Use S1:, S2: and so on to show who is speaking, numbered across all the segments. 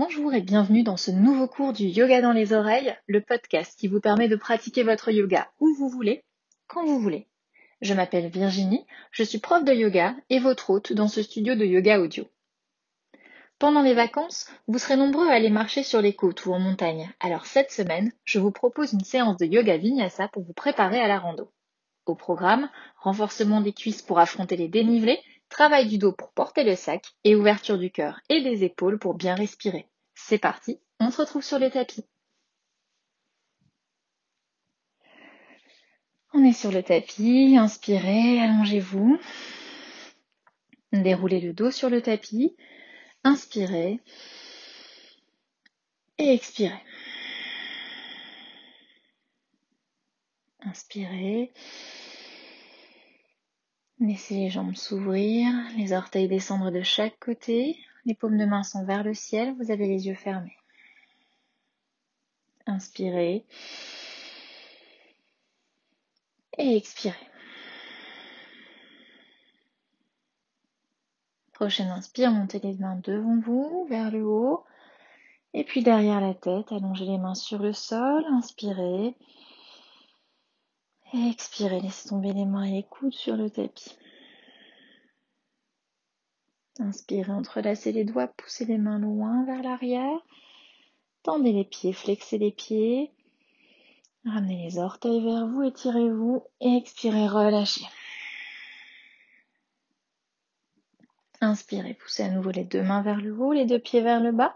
S1: Bonjour et bienvenue dans ce nouveau cours du Yoga dans les oreilles, le podcast qui vous permet de pratiquer votre yoga où vous voulez, quand vous voulez. Je m'appelle Virginie, je suis prof de yoga et votre hôte dans ce studio de yoga audio. Pendant les vacances, vous serez nombreux à aller marcher sur les côtes ou en montagne. Alors cette semaine, je vous propose une séance de yoga vinyasa pour vous préparer à la rando. Au programme, renforcement des cuisses pour affronter les dénivelés, travail du dos pour porter le sac et ouverture du cœur et des épaules pour bien respirer. C'est parti, on se retrouve sur le tapis. On est sur le tapis, inspirez, allongez-vous. Déroulez le dos sur le tapis, inspirez et expirez. Inspirez. Laissez les jambes s'ouvrir, les orteils descendre de chaque côté, les paumes de main sont vers le ciel, vous avez les yeux fermés. Inspirez et expirez. Prochaine inspire, montez les mains devant vous, vers le haut, et puis derrière la tête, allongez les mains sur le sol, inspirez. Expirez, laissez tomber les mains et les coudes sur le tapis. Inspirez, entrelacez les doigts, poussez les mains loin vers l'arrière. Tendez les pieds, flexez les pieds. Ramenez les orteils vers vous, étirez-vous expirez, relâchez. Inspirez, poussez à nouveau les deux mains vers le haut, les deux pieds vers le bas.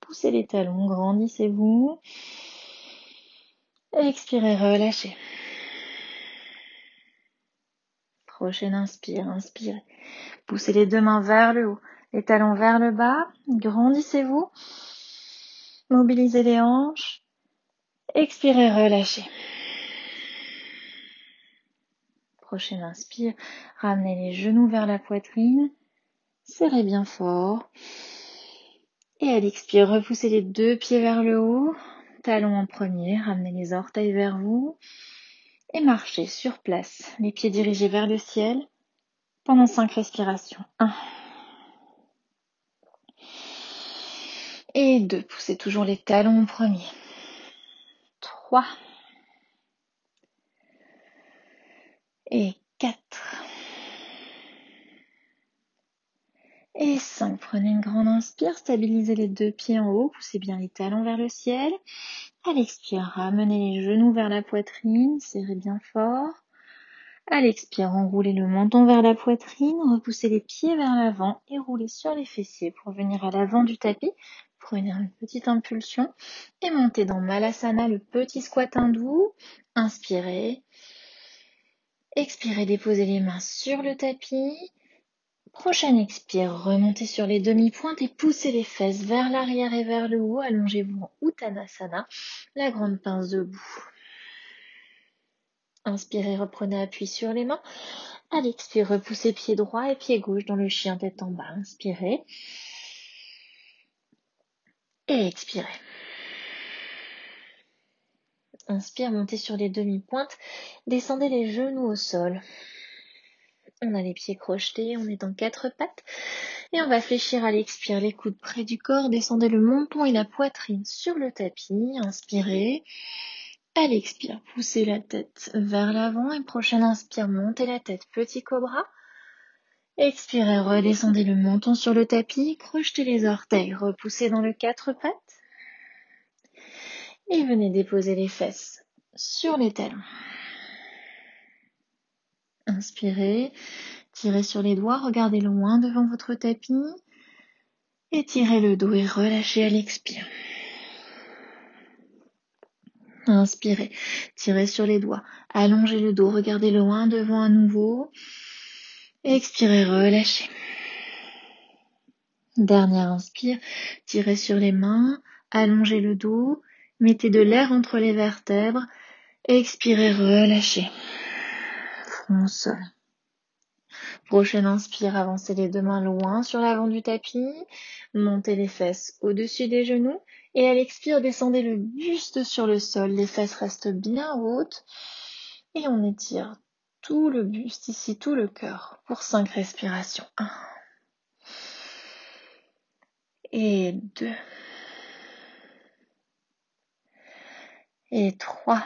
S1: Poussez les talons, grandissez-vous. Expirez, relâchez. Prochaine inspire, inspirez. Poussez les deux mains vers le haut, les talons vers le bas. Grandissez-vous. Mobilisez les hanches. Expirez, relâchez. Prochaine inspire, ramenez les genoux vers la poitrine. Serrez bien fort. Et à l'expire, repoussez les deux pieds vers le haut. Talons en premier, ramenez les orteils vers vous et marchez sur place, les pieds dirigés vers le ciel pendant cinq respirations. 1 et 2. Poussez toujours les talons en premier. 3 et 4 et 5. Prenez une grande inspire, stabilisez les deux pieds en haut, poussez bien les talons vers le ciel à l'expire, ramenez les genoux vers la poitrine, serrez bien fort. À l'expire, enroulez le menton vers la poitrine, repoussez les pieds vers l'avant et roulez sur les fessiers pour venir à l'avant du tapis. Prenez une petite impulsion et montez dans Malasana, le petit squat hindou. Inspirez. Expirez, déposez les mains sur le tapis. Prochaine expire, remontez sur les demi-pointes et poussez les fesses vers l'arrière et vers le haut. Allongez-vous en Uttanasana, la grande pince debout. Inspirez, reprenez appui sur les mains. À l'expire, repoussez pied droit et pied gauche dans le chien tête en bas. Inspirez. Et expirez. Inspire, montez sur les demi-pointes. Descendez les genoux au sol. On a les pieds crochetés, on est en quatre pattes. Et on va fléchir à l'expire les coudes près du corps. Descendez le menton et la poitrine sur le tapis. Inspirez. À l'expire, poussez la tête vers l'avant. Et prochaine inspire, montez la tête, petit cobra. Expirez, redescendez le menton sur le tapis. Crochetez les orteils, repoussez dans le quatre pattes. Et venez déposer les fesses sur les talons. Inspirez, tirez sur les doigts, regardez loin devant votre tapis. Étirez le dos et relâchez à l'expire. Inspirez, tirez sur les doigts, allongez le dos, regardez loin devant à nouveau. Expirez, relâchez. Dernière inspire, tirez sur les mains, allongez le dos, mettez de l'air entre les vertèbres. Expirez, relâchez front au sol. Prochaine inspire, avancez les deux mains loin sur l'avant du tapis, montez les fesses au-dessus des genoux et à l'expire, descendez le buste sur le sol, les fesses restent bien hautes et on étire tout le buste ici, tout le cœur pour 5 respirations. 1 et 2 et 3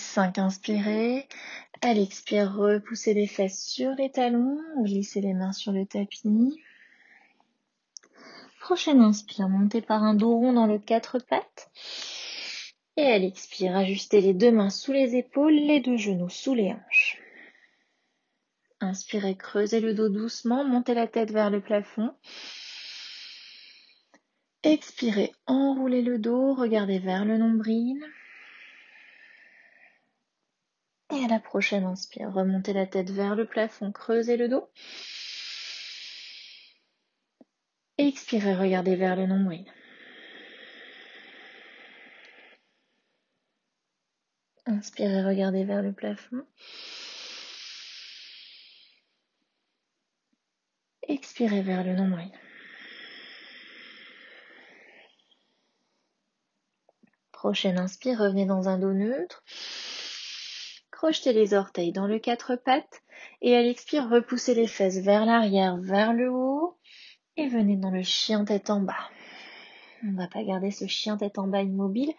S1: 5. Inspirez. À l'expire, repoussez les fesses sur les talons, glissez les mains sur le tapis. Prochaine inspire, montez par un dos rond dans le quatre pattes. Et à l'expire, ajustez les deux mains sous les épaules, les deux genoux sous les hanches. Inspirez, creusez le dos doucement, montez la tête vers le plafond. Expirez, enroulez le dos, regardez vers le nombril. Et à la prochaine inspire, remontez la tête vers le plafond, creusez le dos. Expirez, regardez vers le nombril. Inspirez, regardez vers le plafond. Expirez vers le nombril. Prochaine inspire, revenez dans un dos neutre. Crochetez les orteils dans le quatre pattes et à l'expire, repoussez les fesses vers l'arrière, vers le haut et venez dans le chien tête en bas. On ne va pas garder ce chien tête en bas immobile.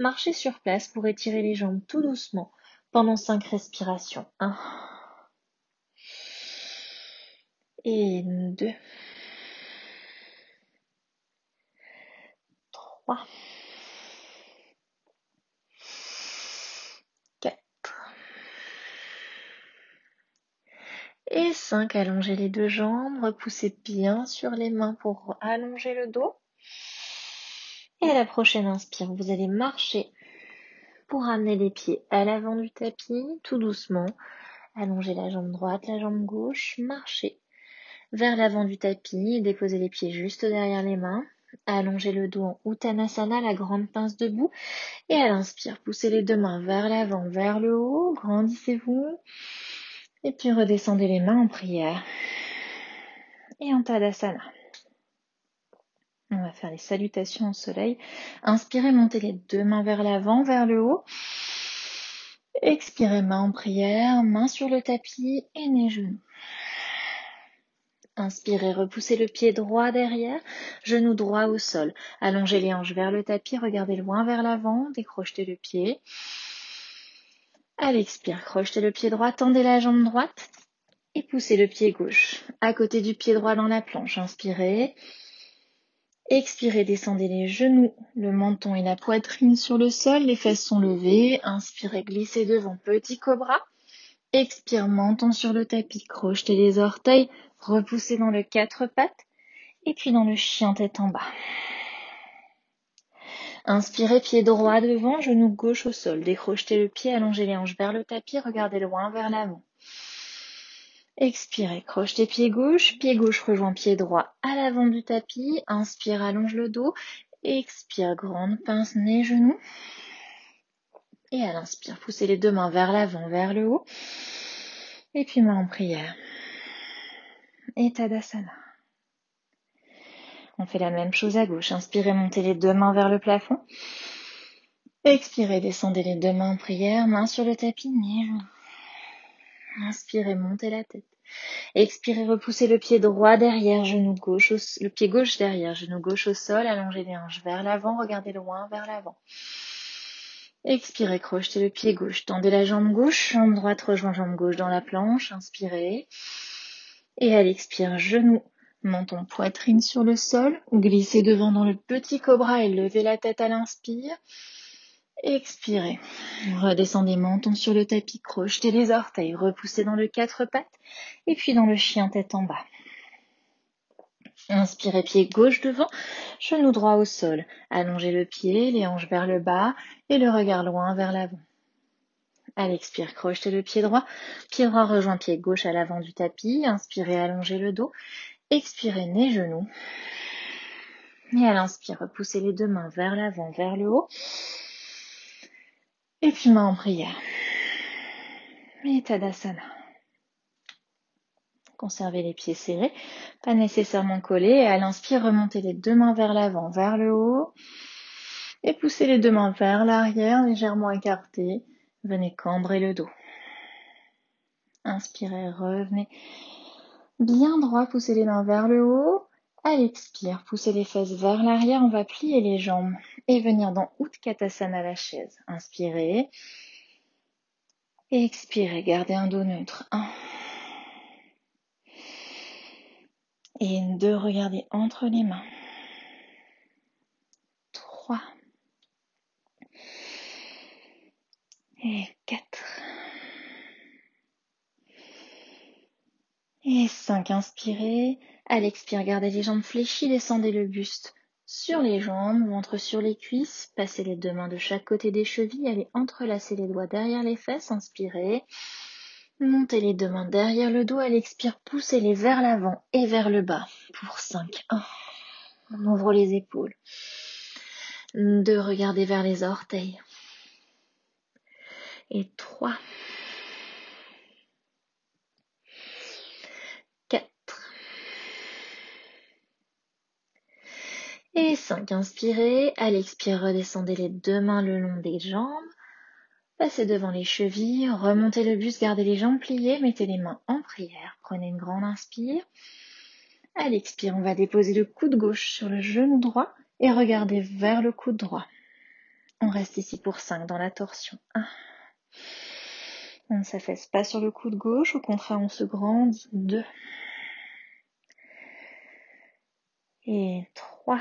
S1: Marchez sur place pour étirer les jambes tout doucement pendant cinq respirations. 1 et 2 3 Et 5, allongez les deux jambes, repoussez bien sur les mains pour allonger le dos. Et à la prochaine inspire, vous allez marcher pour amener les pieds à l'avant du tapis, tout doucement. Allongez la jambe droite, la jambe gauche, marchez vers l'avant du tapis, déposez les pieds juste derrière les mains. Allongez le dos en Uttanasana, la grande pince debout. Et à l'inspire, poussez les deux mains vers l'avant, vers le haut, grandissez-vous. Et puis redescendez les mains en prière. Et en Tadasana. On va faire les salutations au soleil. Inspirez, montez les deux mains vers l'avant, vers le haut. Expirez, main en prière, main sur le tapis et nez genoux. Inspirez, repoussez le pied droit derrière, genou droit au sol. Allongez les hanches vers le tapis, regardez loin vers l'avant, décrochez le pied. À l'expire, crochetez le pied droit, tendez la jambe droite et poussez le pied gauche à côté du pied droit dans la planche. Inspirez. Expirez, descendez les genoux, le menton et la poitrine sur le sol, les fesses sont levées. Inspirez, glissez devant, petit cobra. Expire, menton sur le tapis, crochetez les orteils, repoussez dans le quatre pattes et puis dans le chien tête en bas. Inspirez, pied droit devant, genou gauche au sol. Décrochetez le pied, allongez les hanches vers le tapis, regardez loin vers l'avant. Expirez, crochetez pied gauche, pied gauche rejoint pied droit à l'avant du tapis. Inspire, allonge le dos. Expire, grande pince, nez, genou. Et à l'inspire, poussez les deux mains vers l'avant, vers le haut. Et puis main en prière. Et Tadasana. On fait la même chose à gauche. Inspirez, montez les deux mains vers le plafond. Expirez, descendez les deux mains en prière, main sur le tapis, Inspirez, montez la tête. Expirez, repoussez le pied droit derrière, genou gauche, le pied gauche derrière, genou gauche au sol, allongez les hanches vers l'avant, regardez loin vers l'avant. Expirez, crochetez le pied gauche, tendez la jambe gauche, jambe droite rejoint jambe gauche dans la planche, inspirez. Et à l'expire, genou menton poitrine sur le sol, glissez devant dans le petit cobra et levez la tête à l'inspire. Expirez. Redescendez menton sur le tapis, crochetez les orteils, repoussez dans le quatre pattes et puis dans le chien tête en bas. Inspirez pied gauche devant, genou droit au sol. Allongez le pied, les hanches vers le bas et le regard loin vers l'avant. À l'expire, crochetez le pied droit. Pied droit rejoint pied gauche à l'avant du tapis. Inspirez, allongez le dos. Expirez, nez, genoux. Et à l'inspire, repoussez les deux mains vers l'avant, vers le haut. Et puis main en prière. Et. Conservez les pieds serrés, pas nécessairement collés. Et à l'inspire, remontez les deux mains vers l'avant, vers le haut. Et poussez les deux mains vers l'arrière, légèrement écartées. Venez cambrer le dos. Inspirez, revenez Bien droit, poussez les mains vers le haut. À l'expire, poussez les fesses vers l'arrière. On va plier les jambes et venir dans Utkatasana, la chaise. Inspirez. Expirez, gardez un dos neutre. Un. Et deux, regardez entre les mains. Trois. Et quatre. Et 5, inspirez. À l'expire, gardez les jambes fléchies, descendez le buste sur les jambes, ventre sur les cuisses, passez les deux mains de chaque côté des chevilles, allez entrelacer les doigts derrière les fesses, inspirez. Montez les deux mains derrière le dos, à l'expire, poussez-les vers l'avant et vers le bas pour 5. 1. On ouvre les épaules. 2. Regardez vers les orteils. Et 3. Et 5, inspirez. À l'expire, redescendez les deux mains le long des jambes. Passez devant les chevilles, remontez le buste, gardez les jambes pliées, mettez les mains en prière. Prenez une grande inspire. À l'expire, on va déposer le coude gauche sur le genou droit et regardez vers le coude droit. On reste ici pour 5 dans la torsion. 1. On ne s'affaisse pas sur le coude gauche, au contraire, on se grandit. 2. Et 3.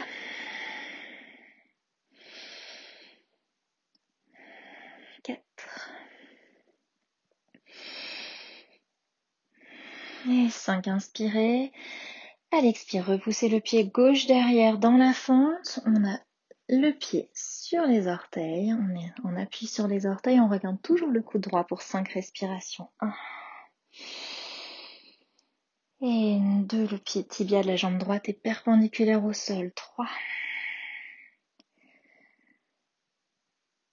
S1: Quatre. Et 5. Inspirez. À l'expire, repoussez le pied gauche derrière dans la fente. On a le pied sur les orteils. On, est, on appuie sur les orteils. On regarde toujours le coude droit pour 5 respirations. 1. Et 2, le pied tibia de la jambe droite est perpendiculaire au sol. 3.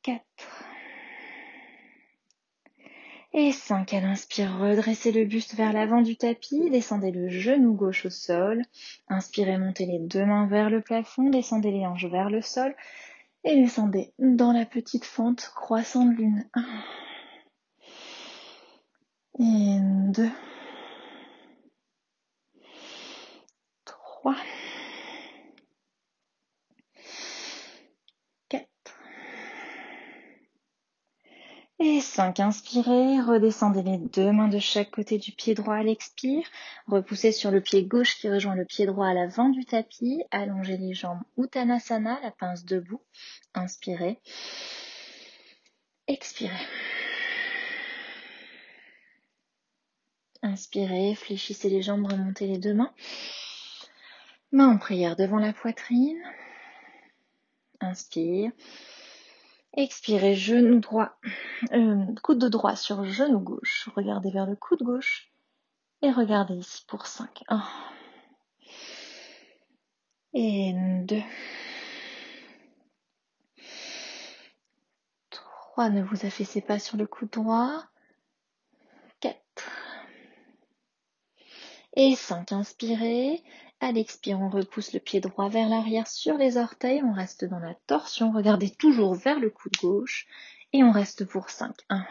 S1: 4. Et 5. Elle inspire, redressez le buste vers l'avant du tapis, descendez le genou gauche au sol. Inspirez, montez les deux mains vers le plafond, descendez les hanches vers le sol et descendez dans la petite fente croissant de lune. 1. Et 2. 3, 4 et 5. Inspirez, redescendez les deux mains de chaque côté du pied droit à l'expire. Repoussez sur le pied gauche qui rejoint le pied droit à l'avant du tapis. Allongez les jambes Uttanasana, la pince debout. Inspirez. Expirez. Inspirez, fléchissez les jambes, remontez les deux mains. Main en prière devant la poitrine. Inspire. Expirez, genou droit, euh, coude droit sur genou gauche. Regardez vers le coude gauche. Et regardez ici pour 5. 1. Et 2. 3. Ne vous affaissez pas sur le coude droit. 4. Et 5. Inspirez. À l'expire, on repousse le pied droit vers l'arrière sur les orteils. On reste dans la torsion. Regardez toujours vers le coude gauche. Et on reste pour 5. 1.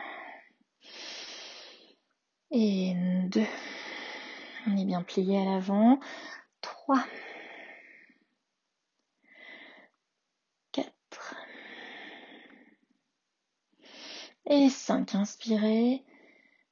S1: Et 2. On est bien plié à l'avant. 3. 4. Et 5. Inspirez.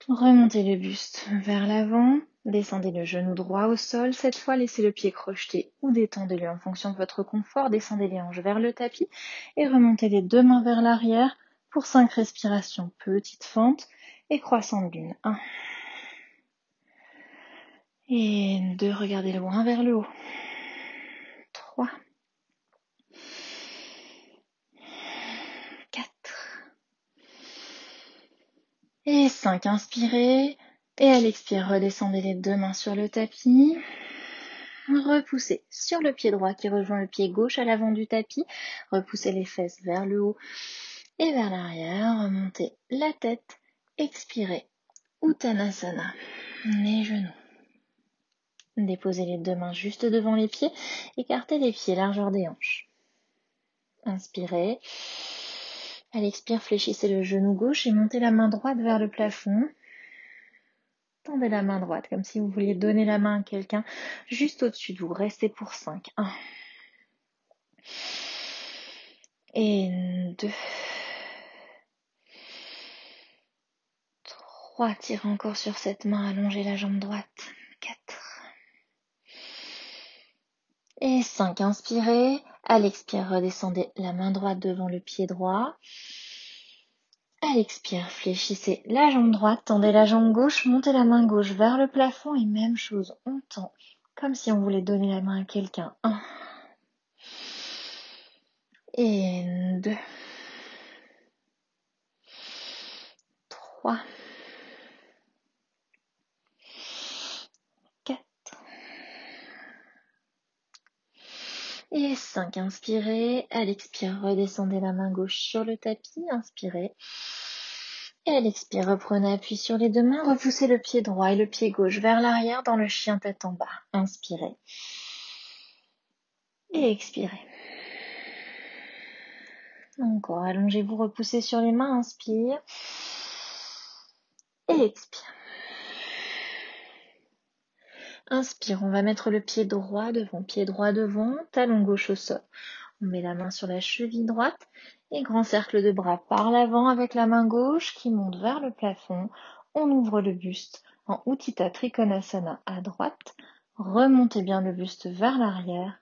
S1: Remontez le buste vers l'avant. Descendez le genou droit au sol. Cette fois, laissez le pied crocheté ou détendez-le en fonction de votre confort. Descendez les hanches vers le tapis et remontez les deux mains vers l'arrière pour 5 respirations. Petite fente et croissant de lune. 1. Et 2. Regardez loin vers le haut. 3. 4. Et 5. Inspirez. Et à l'expire, redescendez les deux mains sur le tapis. Repoussez sur le pied droit qui rejoint le pied gauche à l'avant du tapis. Repoussez les fesses vers le haut et vers l'arrière. Remontez la tête. Expirez. Uttanasana. Les genoux. Déposez les deux mains juste devant les pieds. Écartez les pieds, largeur des hanches. Inspirez. À l'expire, fléchissez le genou gauche et montez la main droite vers le plafond. Tendez la main droite comme si vous vouliez donner la main à quelqu'un juste au-dessus de vous. Restez pour 5. 1. Et 2. 3. Tirez encore sur cette main. Allongez la jambe droite. 4. Et 5. Inspirez. À l'expire, redescendez la main droite devant le pied droit. À l'expire, fléchissez la jambe droite, tendez la jambe gauche, montez la main gauche vers le plafond et même chose, on tend, comme si on voulait donner la main à quelqu'un. Un. Et deux. Trois. Et 5, inspirez. À l'expire, redescendez la main gauche sur le tapis. Inspirez. Et à l'expire, reprenez appui sur les deux mains. Repoussez le pied droit et le pied gauche vers l'arrière dans le chien tête en bas. Inspirez. Et expirez. Encore, allongez-vous, repoussez sur les mains. Inspire. Et expire. Inspire, on va mettre le pied droit devant, pied droit devant, talon gauche au sol. On met la main sur la cheville droite et grand cercle de bras par l'avant avec la main gauche qui monte vers le plafond. On ouvre le buste en Uttita Trikonasana à droite. Remontez bien le buste vers l'arrière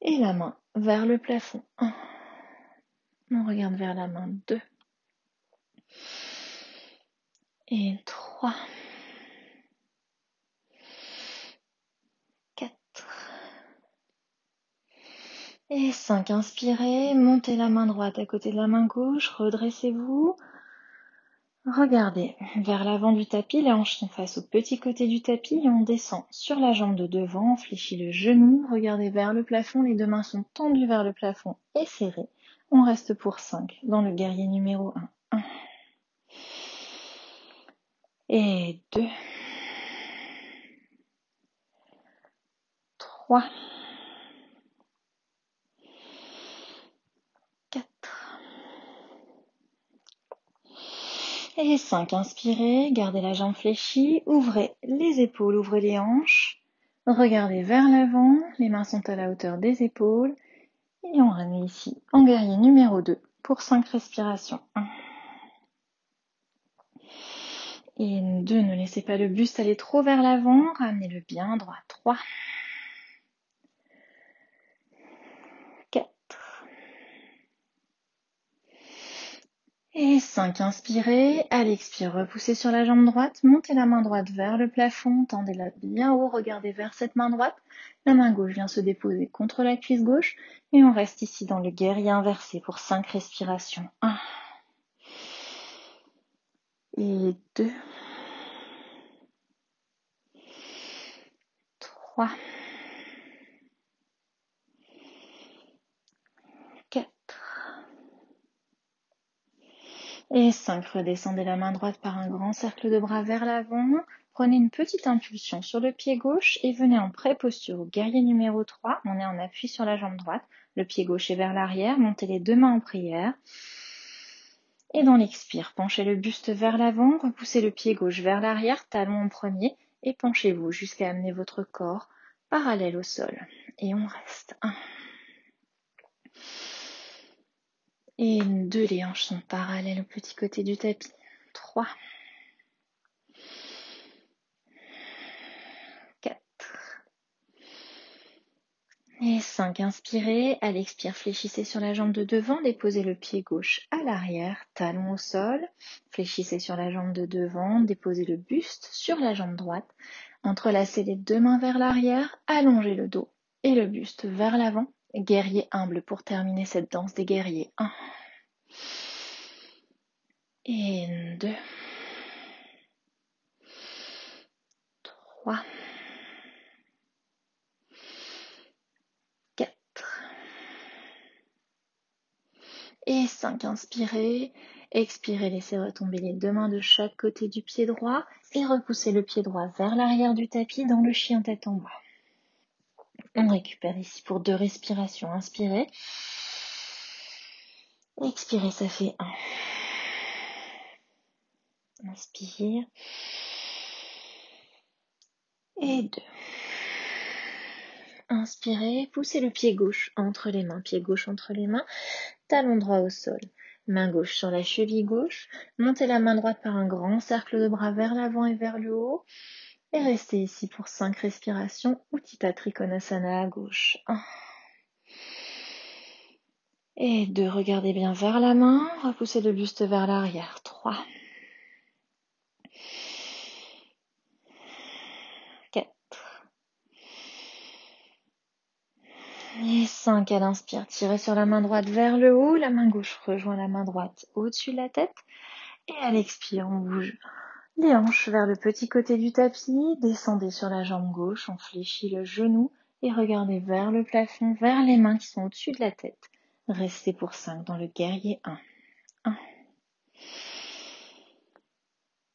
S1: et la main vers le plafond. On regarde vers la main 2 et 3. Et 5, inspirez, montez la main droite à côté de la main gauche, redressez-vous. Regardez vers l'avant du tapis, les hanches sont face au petit côté du tapis et on descend sur la jambe de devant, on fléchit le genou, regardez vers le plafond, les deux mains sont tendues vers le plafond et serrées. On reste pour 5 dans le guerrier numéro 1. 1. Et 2. 3. Et 5. Inspirez, gardez la jambe fléchie, ouvrez les épaules, ouvrez les hanches, regardez vers l'avant, les mains sont à la hauteur des épaules, et on remet ici en guerrier numéro 2 pour 5 respirations. 1. Et 2, ne laissez pas le buste aller trop vers l'avant, ramenez-le bien droit. 3. Et 5, inspirez. À l'expire, repoussez sur la jambe droite. Montez la main droite vers le plafond. Tendez-la bien haut. Regardez vers cette main droite. La main gauche vient se déposer contre la cuisse gauche. Et on reste ici dans le guerrier inversé pour 5 respirations. 1. Et 2. 3. Et 5, redescendez la main droite par un grand cercle de bras vers l'avant. Prenez une petite impulsion sur le pied gauche et venez en pré-posture au guerrier numéro 3. On est en appui sur la jambe droite. Le pied gauche est vers l'arrière. Montez les deux mains en prière. Et dans l'expire, penchez le buste vers l'avant, repoussez le pied gauche vers l'arrière, talon en premier, et penchez-vous jusqu'à amener votre corps parallèle au sol. Et on reste. 1. Et deux, les hanches sont parallèles au petit côté du tapis. 3. 4. Et 5. Inspirez. À l'expire, fléchissez sur la jambe de devant. Déposez le pied gauche à l'arrière, talon au sol. Fléchissez sur la jambe de devant. Déposez le buste sur la jambe droite. Entrelacez les deux mains vers l'arrière. Allongez le dos et le buste vers l'avant guerrier humble pour terminer cette danse des guerriers. 1. Et 2. 3. 4. Et 5. Inspirez. Expirez, laissez retomber les deux mains de chaque côté du pied droit et repoussez le pied droit vers l'arrière du tapis dans le chien tête en bas. On récupère ici pour deux respirations. Inspirez. Expirez, ça fait un. Inspire. Et deux. Inspirez, poussez le pied gauche entre les mains, pied gauche entre les mains, talon droit au sol. Main gauche sur la cheville gauche, montez la main droite par un grand cercle de bras vers l'avant et vers le haut. Et restez ici pour 5 respirations. Uttita Trikonasana à gauche. Et deux, regardez bien vers la main, repoussez le buste vers l'arrière. 3. 4. Et 5 à l'inspire. Tirez sur la main droite vers le haut, la main gauche rejoint la main droite au-dessus de la tête. Et à l'expire, on bouge les hanches vers le petit côté du tapis, descendez sur la jambe gauche, on fléchit le genou et regardez vers le plafond, vers les mains qui sont au-dessus de la tête. Restez pour 5 dans le guerrier 1. 1.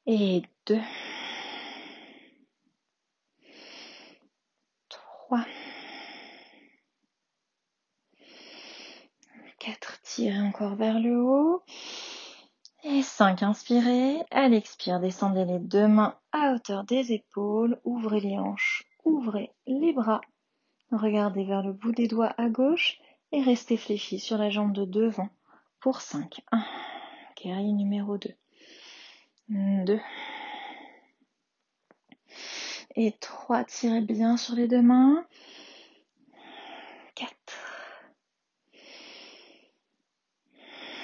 S1: Et 2. 3. 4. Tirez encore vers le haut. Et 5. Inspirez. À l'expire, descendez les deux mains à hauteur des épaules. Ouvrez les hanches. Ouvrez les bras. Regardez vers le bout des doigts à gauche et restez fléchi sur la jambe de devant pour 5. 1. Guerrier numéro 2. 2. Et 3. Tirez bien sur les deux mains. 4.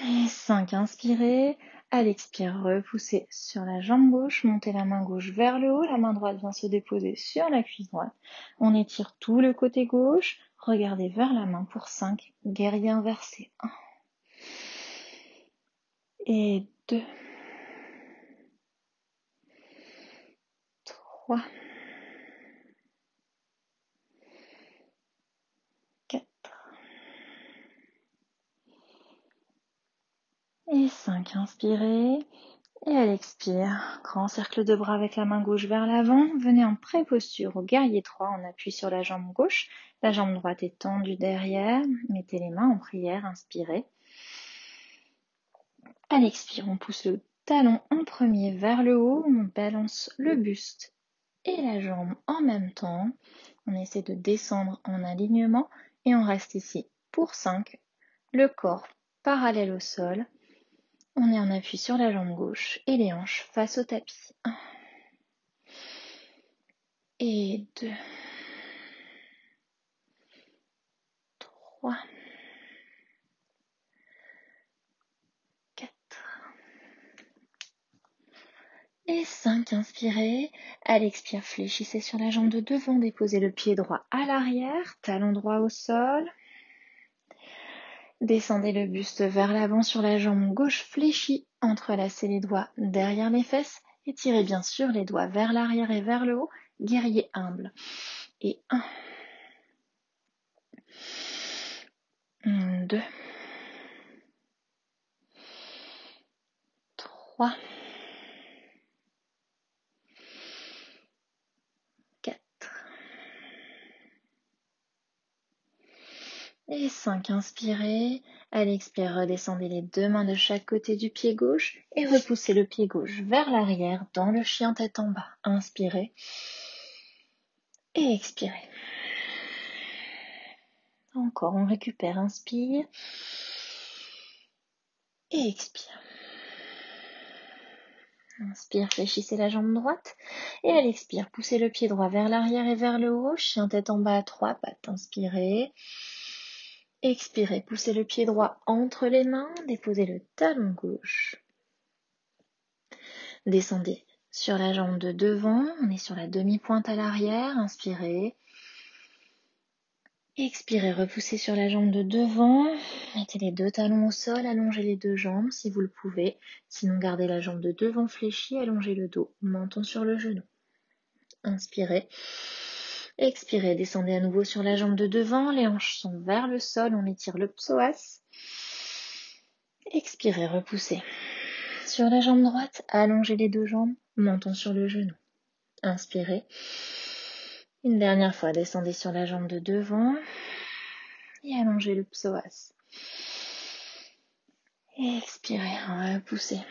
S1: Et 5. Inspirez. À l'expire, repoussez sur la jambe gauche, montez la main gauche vers le haut, la main droite vient se déposer sur la cuisse droite. On étire tout le côté gauche, regardez vers la main pour 5, guerrier inversé. 1 et 2, 3, Et 5, inspirez. Et à l'expire, grand cercle de bras avec la main gauche vers l'avant. Venez en pré-posture au guerrier 3. On appuie sur la jambe gauche. La jambe droite est tendue derrière. Mettez les mains en prière, inspirez. À l'expire, on pousse le talon en premier vers le haut. On balance le buste et la jambe en même temps. On essaie de descendre en alignement et on reste ici pour 5. Le corps parallèle au sol. On est en appui sur la jambe gauche et les hanches face au tapis. Et deux. Trois. Quatre. Et cinq. Inspirez. À l'expire, fléchissez sur la jambe de devant, déposez le pied droit à l'arrière, talon droit au sol. Descendez le buste vers l'avant sur la jambe gauche fléchie, entrelacez les doigts derrière les fesses et tirez bien sûr les doigts vers l'arrière et vers le haut, guerrier humble. Et 1, 2, 3, Et 5, inspirez. À l'expire, redescendez les deux mains de chaque côté du pied gauche et repoussez le pied gauche vers l'arrière dans le chien tête en bas. Inspirez. Et expirez. Encore, on récupère. Inspire. Et expire. Inspire, fléchissez la jambe droite. Et à l'expire, poussez le pied droit vers l'arrière et vers le haut. Chien tête en bas à trois pattes. Inspirez. Expirez, poussez le pied droit entre les mains, déposez le talon gauche. Descendez sur la jambe de devant, on est sur la demi-pointe à l'arrière, inspirez. Expirez, repoussez sur la jambe de devant, mettez les deux talons au sol, allongez les deux jambes si vous le pouvez. Sinon, gardez la jambe de devant fléchie, allongez le dos, menton sur le genou. Inspirez. Expirez, descendez à nouveau sur la jambe de devant, les hanches sont vers le sol, on étire le psoas. Expirez, repoussez. Sur la jambe droite, allongez les deux jambes, menton sur le genou. Inspirez. Une dernière fois, descendez sur la jambe de devant et allongez le psoas. Expirez, repoussez.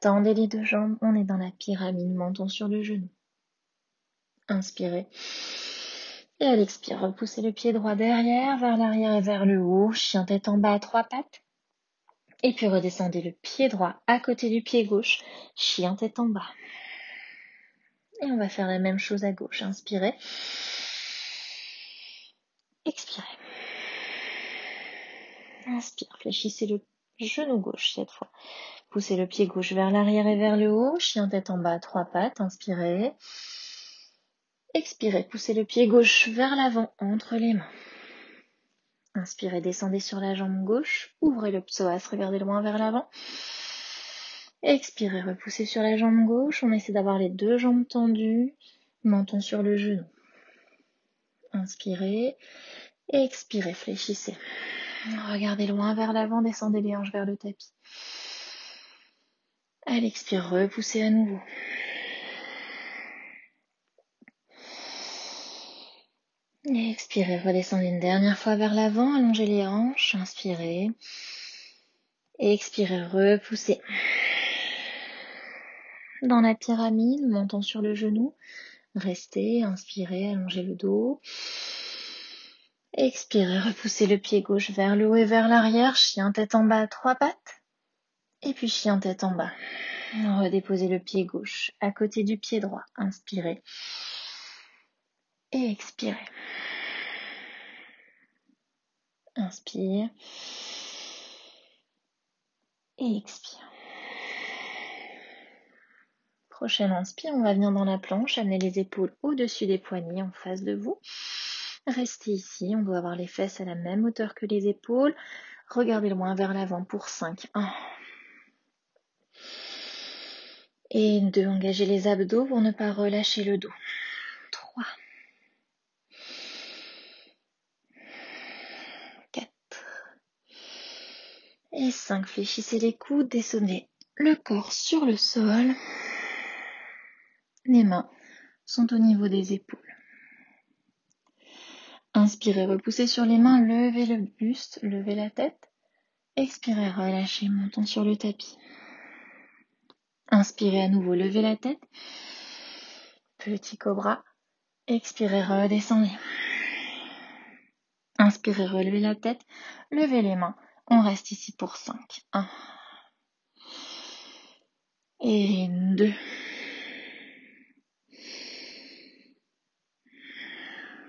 S1: Tendez les deux jambes, on est dans la pyramide, menton sur le genou. Inspirez. Et à l'expire, repoussez le pied droit derrière, vers l'arrière et vers le haut. Chien tête en bas à trois pattes. Et puis redescendez le pied droit à côté du pied gauche. Chien tête en bas. Et on va faire la même chose à gauche. Inspirez. Expirez. Inspire. Fléchissez le genou gauche cette fois. Poussez le pied gauche vers l'arrière et vers le haut. Chien tête en bas, trois pattes. Inspirez. Expirez. Poussez le pied gauche vers l'avant entre les mains. Inspirez, descendez sur la jambe gauche. Ouvrez le psoas, regardez loin vers l'avant. Expirez, repoussez sur la jambe gauche. On essaie d'avoir les deux jambes tendues. Menton sur le genou. Inspirez. Expirez, fléchissez. Regardez loin vers l'avant, descendez les hanches vers le tapis. À l'expire, repoussez à nouveau. Expirez, redescendez une dernière fois vers l'avant, allongez les hanches, inspirez. Expirez, repoussez. Dans la pyramide, montons sur le genou. Restez, inspirez, allongez le dos. Expirez, repoussez le pied gauche vers le haut et vers l'arrière. Chien tête en bas, trois pattes. Et puis chien tête en bas. Redéposez le pied gauche à côté du pied droit. Inspirez. Et expirez. Inspire. Et expire. Prochaine inspire, on va venir dans la planche, amener les épaules au-dessus des poignets en face de vous. Restez ici, on doit avoir les fesses à la même hauteur que les épaules. Regardez loin vers l'avant pour 5. 1. Et 2. Engagez les abdos pour ne pas relâcher le dos. Et 5. Fléchissez les coudes, descendez le corps sur le sol. Les mains sont au niveau des épaules. Inspirez, repoussez sur les mains, levez le buste, levez la tête. Expirez, relâchez, montons sur le tapis. Inspirez à nouveau, levez la tête. Petit cobra. Expirez, redescendez. Inspirez, relevez la tête. Levez les mains. On reste ici pour 5. 1. Et 2.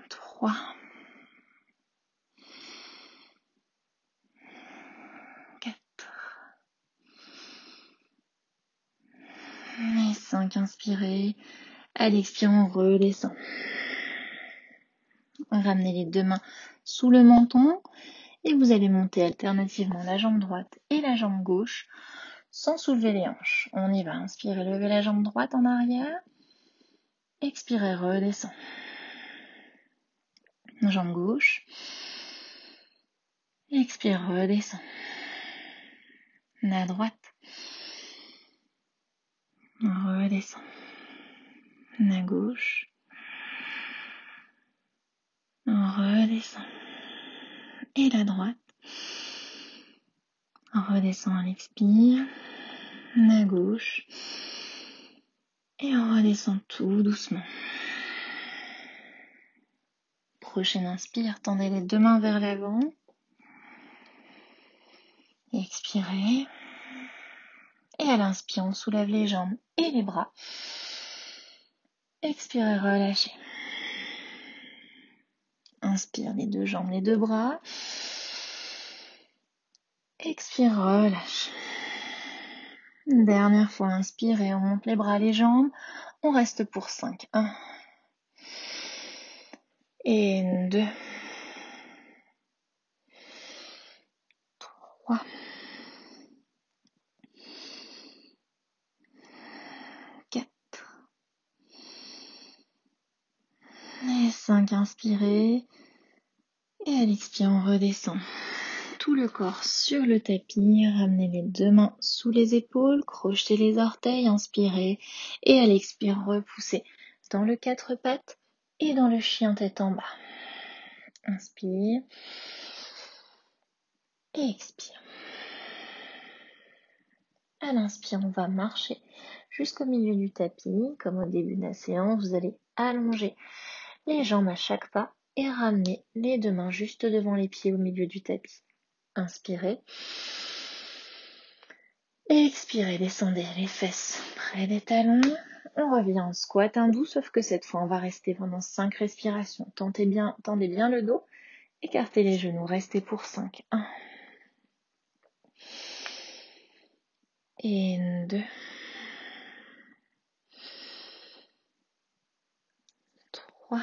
S1: 3. Et 5, inspirez. À l'expire, on redescend. Ramenez les deux mains sous le menton et vous allez monter alternativement la jambe droite et la jambe gauche sans soulever les hanches. On y va. Inspirez, levez la jambe droite en arrière. Expirez, redescend. Jambe gauche. Expire, redescend. La droite. Redescend. La gauche. Redescend. Et la droite. Redescend à l'expire. La gauche. Et on redescend tout doucement. Prochaine inspire, tendez les deux mains vers l'avant. Expirez. Et à l'inspire, on soulève les jambes et les bras. Expirez, relâchez. Inspire les deux jambes, les deux bras. Expire, relâche. Dernière fois, inspirez, on monte les bras, les jambes. On reste pour 5. 1. Et 2. 3. Et 5, inspirez. Et à l'expire, on redescend. Tout le corps sur le tapis. Ramenez les deux mains sous les épaules. Crochetez les orteils. Inspirez. Et à l'expire, repoussez dans le quatre pattes et dans le chien tête en bas. Inspire. Et expire. À l'inspire, on va marcher jusqu'au milieu du tapis. Comme au début de la séance, vous allez allonger les jambes à chaque pas et ramener les deux mains juste devant les pieds au milieu du tapis. Inspirez. Expirez, descendez les fesses près des talons. On revient en squat hindou, sauf que cette fois, on va rester pendant 5 respirations. Tentez bien, tendez bien le dos. Écartez les genoux, restez pour 5. 1. Et 2. 3.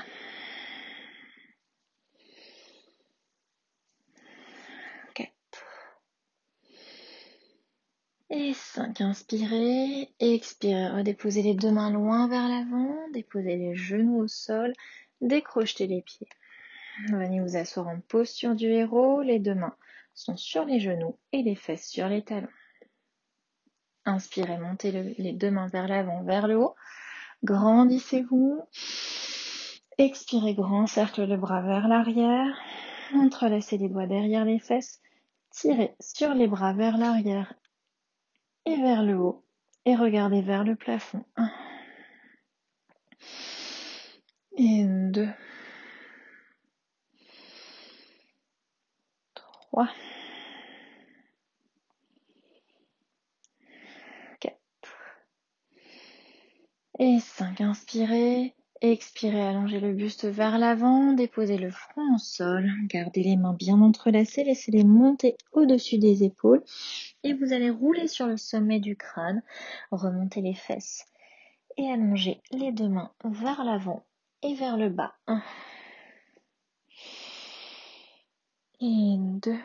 S1: Et 5, inspirez, expirez, redéposez les deux mains loin vers l'avant, déposez les genoux au sol, décrochez les pieds. Venez vous asseoir en posture du héros, les deux mains sont sur les genoux et les fesses sur les talons. Inspirez, montez les deux mains vers l'avant, vers le haut, grandissez-vous. Expirez, grand cercle de bras vers l'arrière, entrelacez les doigts derrière les fesses, tirez sur les bras vers l'arrière et vers le haut et regardez vers le plafond. Un. Et deux. Trois. Quatre. Et cinq. Inspirez. Expirez, allongez le buste vers l'avant, déposez le front au sol, gardez les mains bien entrelacées, laissez-les monter au-dessus des épaules et vous allez rouler sur le sommet du crâne, remontez les fesses et allongez les deux mains vers l'avant et vers le bas. Un. Deux.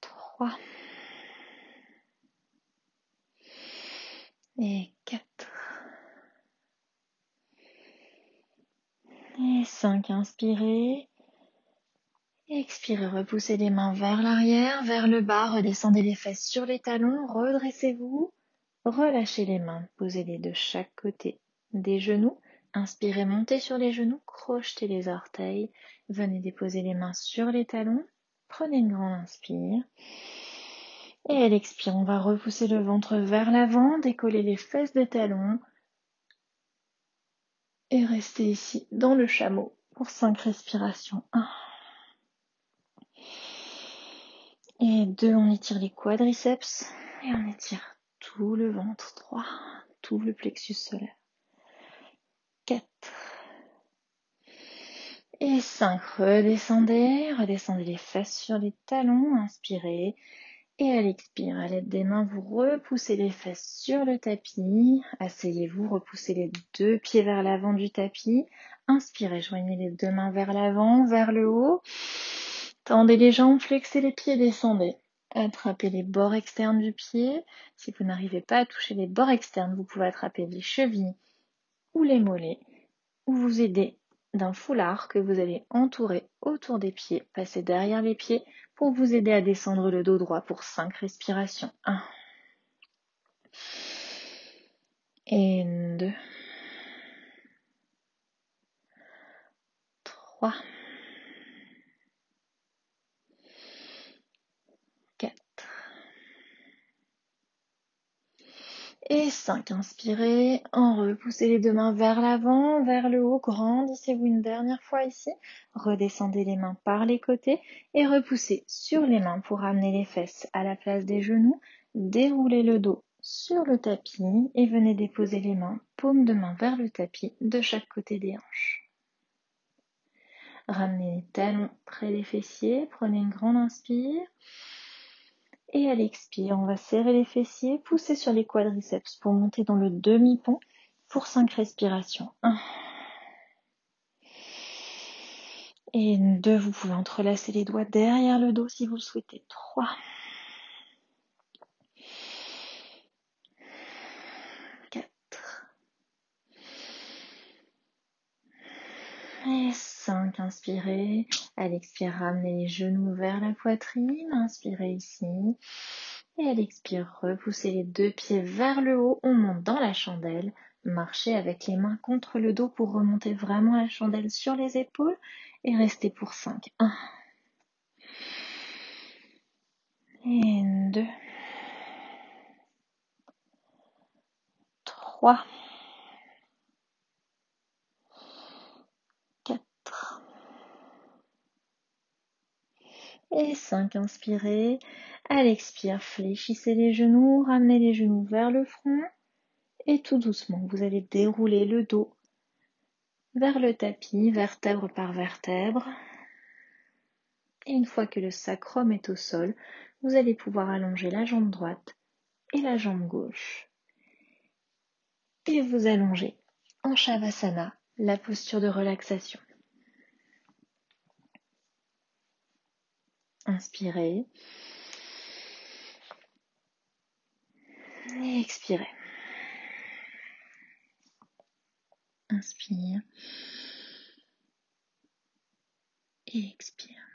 S1: Trois. Et quatre. Et cinq. Inspirez. Expirez, repoussez les mains vers l'arrière, vers le bas, redescendez les fesses sur les talons, redressez-vous, relâchez les mains, posez-les de chaque côté des genoux, inspirez, montez sur les genoux, crochetez les orteils, venez déposer les mains sur les talons, prenez une grande inspire, et à l'expire, on va repousser le ventre vers l'avant, décoller les fesses des talons, et rester ici dans le chameau pour 5 respirations. 1. Et deux, on étire les quadriceps et on étire tout le ventre. Trois, tout le plexus solaire. Quatre. Et cinq, redescendez, redescendez les fesses sur les talons, inspirez. Et à l'expire, à l'aide des mains, vous repoussez les fesses sur le tapis. Asseyez-vous, repoussez les deux pieds vers l'avant du tapis. Inspirez, joignez les deux mains vers l'avant, vers le haut. Tendez les jambes, flexez les pieds, descendez. Attrapez les bords externes du pied. Si vous n'arrivez pas à toucher les bords externes, vous pouvez attraper les chevilles ou les mollets ou vous aider d'un foulard que vous allez entourer autour des pieds, passer derrière les pieds pour vous aider à descendre le dos droit pour 5 respirations. 1 et 2 3 Et 5, inspirez, en repoussez les deux mains vers l'avant, vers le haut, grandissez-vous une dernière fois ici, redescendez les mains par les côtés et repoussez sur les mains pour amener les fesses à la place des genoux, déroulez le dos sur le tapis et venez déposer les mains, paume de main vers le tapis de chaque côté des hanches. Ramenez les talons près des fessiers, prenez une grande inspire. Et à l'expire, on va serrer les fessiers, pousser sur les quadriceps pour monter dans le demi-pont pour 5 respirations. 1. Et 2, vous pouvez entrelacer les doigts derrière le dos si vous le souhaitez. 3. 4. Et 5, 5, inspirez. À l'expire, ramenez les genoux vers la poitrine. Inspirez ici. Et à l'expire, repoussez les deux pieds vers le haut. On monte dans la chandelle. Marchez avec les mains contre le dos pour remonter vraiment la chandelle sur les épaules. Et restez pour 5. 1. 2. 3. Et 5. Inspirez. À l'expire, fléchissez les genoux, ramenez les genoux vers le front et tout doucement, vous allez dérouler le dos vers le tapis, vertèbre par vertèbre. Et une fois que le sacrum est au sol, vous allez pouvoir allonger la jambe droite et la jambe gauche. Et vous allongez en Shavasana, la posture de relaxation. Inspirez. Et expirez. Inspire. Et expire.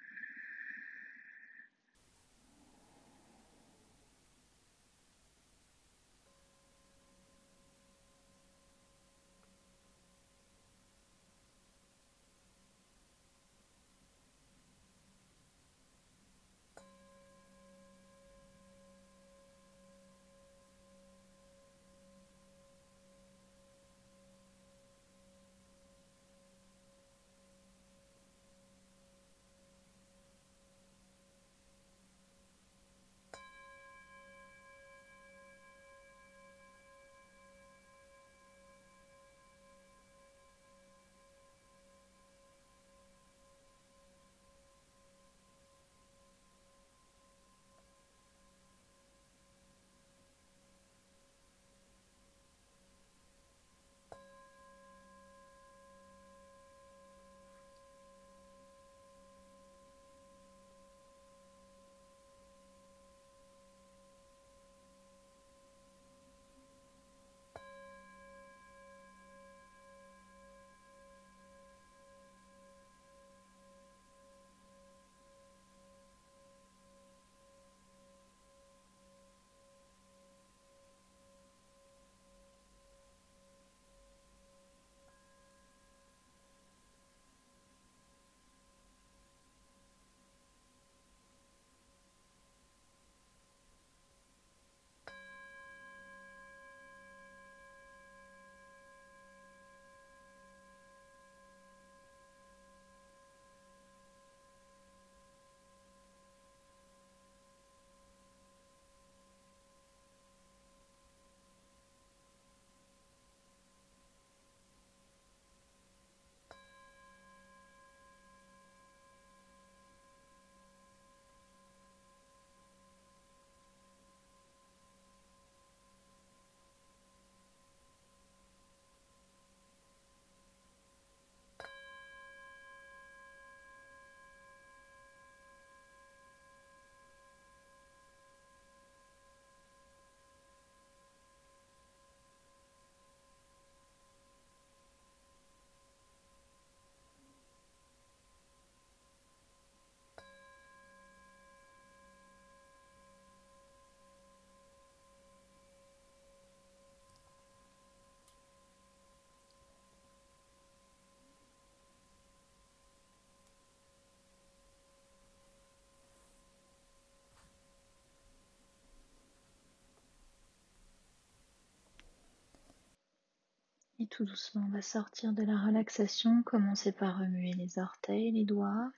S1: Et tout doucement, on va sortir de la relaxation. Commencez par remuer les orteils, les doigts,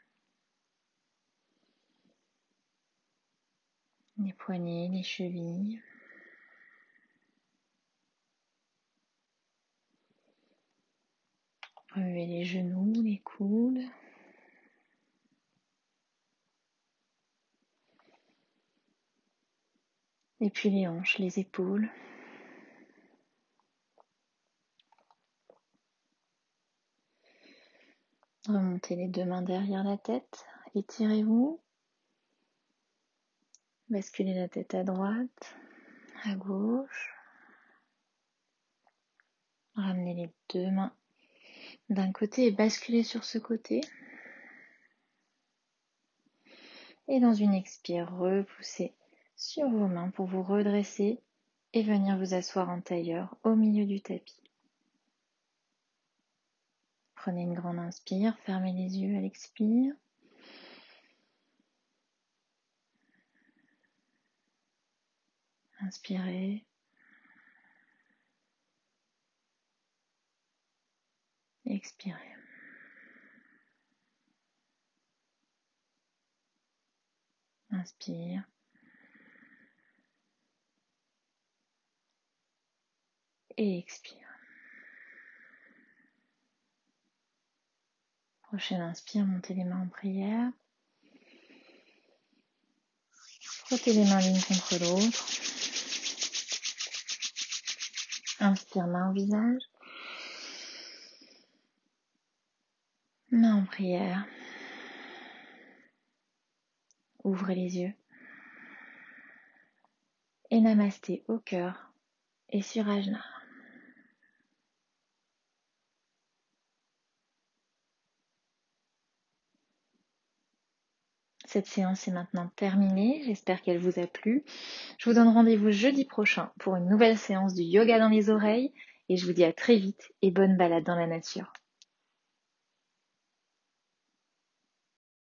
S1: les poignets, les chevilles. Remuez les genoux, les coudes. Et puis les hanches, les épaules. Remontez les deux mains derrière la tête, étirez-vous. Basculez la tête à droite, à gauche. Ramenez les deux mains d'un côté et basculez sur ce côté. Et dans une expire, repoussez sur vos mains pour vous redresser et venir vous asseoir en tailleur au milieu du tapis. Prenez une grande inspire, fermez les yeux à l'expire. Inspirez. Expirez. Inspire. Et expire. Prochaine inspire, montez les mains en prière. Frottez les mains l'une contre l'autre. Inspire, main au visage. Main en prière. Ouvrez les yeux. Et namasté au cœur et sur Ajna. Cette séance est maintenant terminée. J'espère qu'elle vous a plu. Je vous donne rendez-vous jeudi prochain pour une nouvelle séance du yoga dans les oreilles et je vous dis à très vite et bonne balade dans la nature.